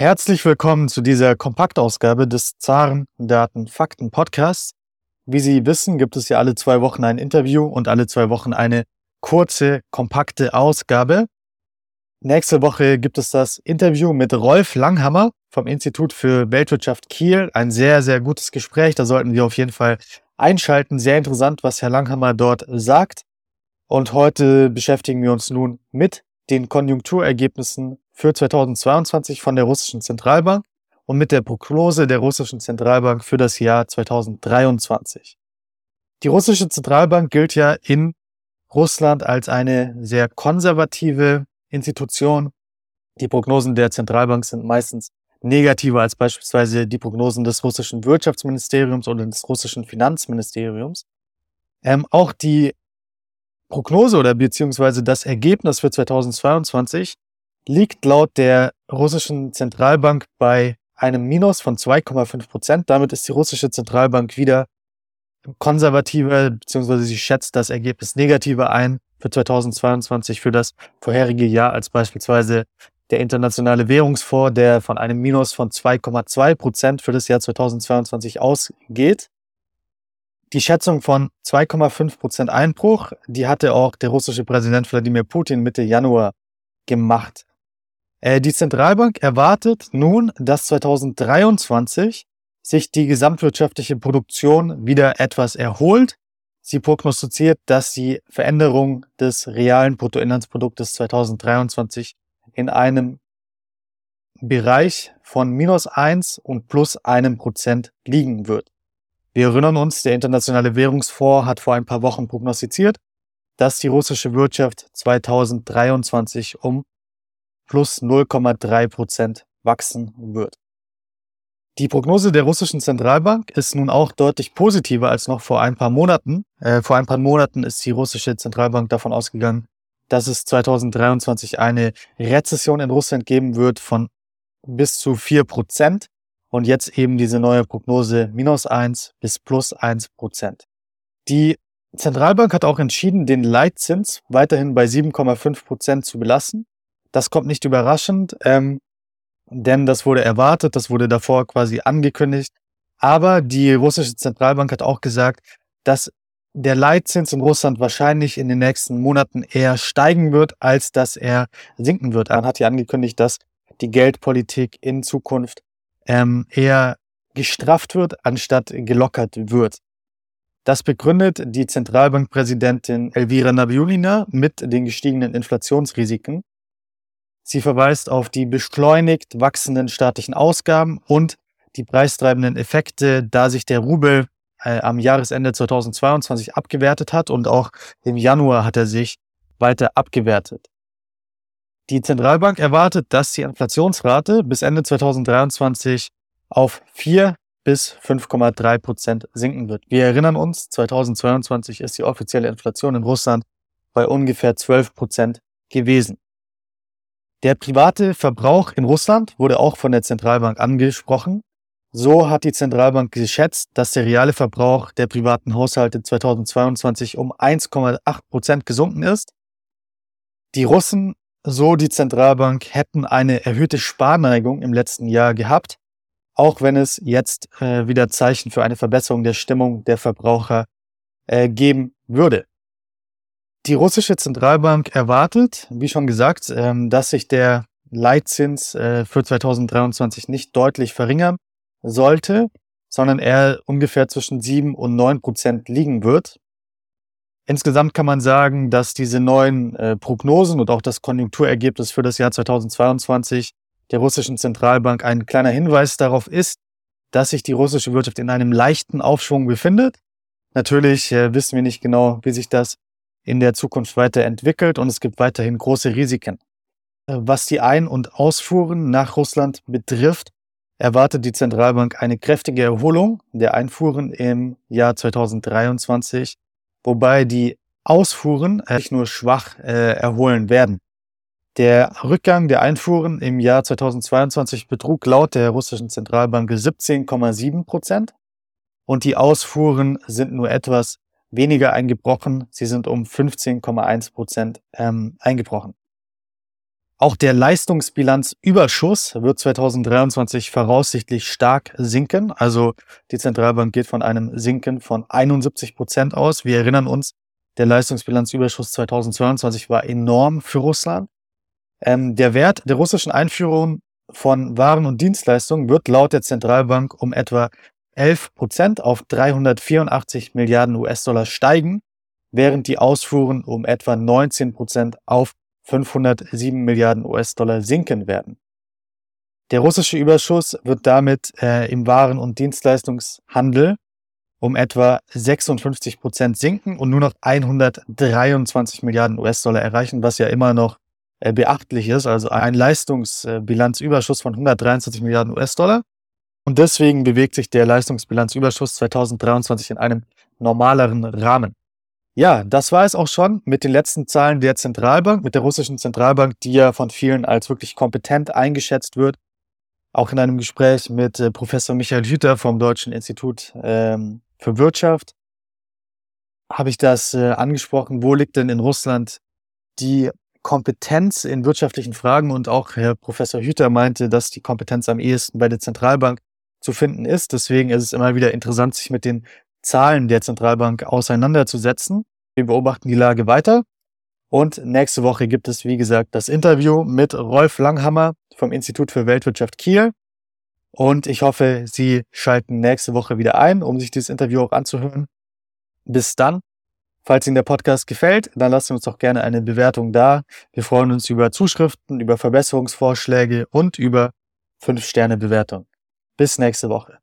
Herzlich willkommen zu dieser Kompaktausgabe des Zaren Daten Fakten Podcasts. Wie Sie wissen, gibt es ja alle zwei Wochen ein Interview und alle zwei Wochen eine kurze, kompakte Ausgabe. Nächste Woche gibt es das Interview mit Rolf Langhammer vom Institut für Weltwirtschaft Kiel. Ein sehr, sehr gutes Gespräch. Da sollten wir auf jeden Fall einschalten. Sehr interessant, was Herr Langhammer dort sagt. Und heute beschäftigen wir uns nun mit den Konjunkturergebnissen für 2022 von der russischen Zentralbank und mit der Prognose der russischen Zentralbank für das Jahr 2023. Die russische Zentralbank gilt ja in Russland als eine sehr konservative Institution. Die Prognosen der Zentralbank sind meistens negativer als beispielsweise die Prognosen des russischen Wirtschaftsministeriums oder des russischen Finanzministeriums. Ähm, auch die Prognose oder beziehungsweise das Ergebnis für 2022 liegt laut der russischen Zentralbank bei einem Minus von 2,5 Prozent. Damit ist die russische Zentralbank wieder konservativer, beziehungsweise sie schätzt das Ergebnis negativer ein für 2022 für das vorherige Jahr als beispielsweise der Internationale Währungsfonds, der von einem Minus von 2,2 Prozent für das Jahr 2022 ausgeht. Die Schätzung von 2,5 Prozent Einbruch, die hatte auch der russische Präsident Wladimir Putin Mitte Januar gemacht. Äh, die Zentralbank erwartet nun, dass 2023 sich die gesamtwirtschaftliche Produktion wieder etwas erholt. Sie prognostiziert, dass die Veränderung des realen Bruttoinlandsproduktes 2023 in einem Bereich von minus eins und plus einem Prozent liegen wird. Wir erinnern uns, der Internationale Währungsfonds hat vor ein paar Wochen prognostiziert, dass die russische Wirtschaft 2023 um plus 0,3 Prozent wachsen wird. Die Prognose der russischen Zentralbank ist nun auch deutlich positiver als noch vor ein paar Monaten. Äh, vor ein paar Monaten ist die russische Zentralbank davon ausgegangen, dass es 2023 eine Rezession in Russland geben wird von bis zu vier Prozent und jetzt eben diese neue Prognose minus eins bis plus eins Prozent. Die Zentralbank hat auch entschieden, den Leitzins weiterhin bei 7,5 Prozent zu belassen das kommt nicht überraschend, ähm, denn das wurde erwartet, das wurde davor quasi angekündigt. Aber die russische Zentralbank hat auch gesagt, dass der Leitzins in Russland wahrscheinlich in den nächsten Monaten eher steigen wird, als dass er sinken wird. Er hat ja angekündigt, dass die Geldpolitik in Zukunft ähm, eher gestrafft wird, anstatt gelockert wird. Das begründet die Zentralbankpräsidentin Elvira Nabiulina mit den gestiegenen Inflationsrisiken. Sie verweist auf die beschleunigt wachsenden staatlichen Ausgaben und die preistreibenden Effekte, da sich der Rubel äh, am Jahresende 2022 abgewertet hat und auch im Januar hat er sich weiter abgewertet. Die Zentralbank erwartet, dass die Inflationsrate bis Ende 2023 auf 4 bis 5,3 Prozent sinken wird. Wir erinnern uns, 2022 ist die offizielle Inflation in Russland bei ungefähr 12 Prozent gewesen. Der private Verbrauch in Russland wurde auch von der Zentralbank angesprochen. So hat die Zentralbank geschätzt, dass der reale Verbrauch der privaten Haushalte 2022 um 1,8 Prozent gesunken ist. Die Russen, so die Zentralbank, hätten eine erhöhte Sparneigung im letzten Jahr gehabt, auch wenn es jetzt äh, wieder Zeichen für eine Verbesserung der Stimmung der Verbraucher äh, geben würde. Die russische Zentralbank erwartet, wie schon gesagt, ähm, dass sich der Leitzins äh, für 2023 nicht deutlich verringern sollte, sondern er ungefähr zwischen 7 und 9 Prozent liegen wird. Insgesamt kann man sagen, dass diese neuen äh, Prognosen und auch das Konjunkturergebnis für das Jahr 2022 der russischen Zentralbank ein kleiner Hinweis darauf ist, dass sich die russische Wirtschaft in einem leichten Aufschwung befindet. Natürlich äh, wissen wir nicht genau, wie sich das in der Zukunft weiterentwickelt und es gibt weiterhin große Risiken. Äh, was die Ein- und Ausfuhren nach Russland betrifft, erwartet die Zentralbank eine kräftige Erholung der Einfuhren im Jahr 2023, wobei die Ausfuhren sich nur schwach äh, erholen werden. Der Rückgang der Einfuhren im Jahr 2022 betrug laut der russischen Zentralbank 17,7 Prozent und die Ausfuhren sind nur etwas weniger eingebrochen. Sie sind um 15,1 Prozent ähm, eingebrochen. Auch der Leistungsbilanzüberschuss wird 2023 voraussichtlich stark sinken. Also die Zentralbank geht von einem Sinken von 71 Prozent aus. Wir erinnern uns, der Leistungsbilanzüberschuss 2022 war enorm für Russland. Ähm, der Wert der russischen Einführung von Waren und Dienstleistungen wird laut der Zentralbank um etwa 11 Prozent auf 384 Milliarden US-Dollar steigen, während die Ausfuhren um etwa 19 Prozent auf 507 Milliarden US-Dollar sinken werden. Der russische Überschuss wird damit äh, im Waren- und Dienstleistungshandel um etwa 56 Prozent sinken und nur noch 123 Milliarden US-Dollar erreichen, was ja immer noch äh, beachtlich ist. Also ein Leistungsbilanzüberschuss von 123 Milliarden US-Dollar. Und deswegen bewegt sich der Leistungsbilanzüberschuss 2023 in einem normaleren Rahmen. Ja, das war es auch schon mit den letzten Zahlen der Zentralbank, mit der russischen Zentralbank, die ja von vielen als wirklich kompetent eingeschätzt wird. Auch in einem Gespräch mit äh, Professor Michael Hüter vom Deutschen Institut ähm, für Wirtschaft habe ich das äh, angesprochen. Wo liegt denn in Russland die Kompetenz in wirtschaftlichen Fragen? Und auch Herr Professor Hüter meinte, dass die Kompetenz am ehesten bei der Zentralbank zu finden ist. Deswegen ist es immer wieder interessant, sich mit den Zahlen der Zentralbank auseinanderzusetzen. Wir beobachten die Lage weiter. Und nächste Woche gibt es, wie gesagt, das Interview mit Rolf Langhammer vom Institut für Weltwirtschaft Kiel. Und ich hoffe, Sie schalten nächste Woche wieder ein, um sich dieses Interview auch anzuhören. Bis dann. Falls Ihnen der Podcast gefällt, dann lassen Sie uns doch gerne eine Bewertung da. Wir freuen uns über Zuschriften, über Verbesserungsvorschläge und über 5-Sterne-Bewertung. Bis nächste Woche.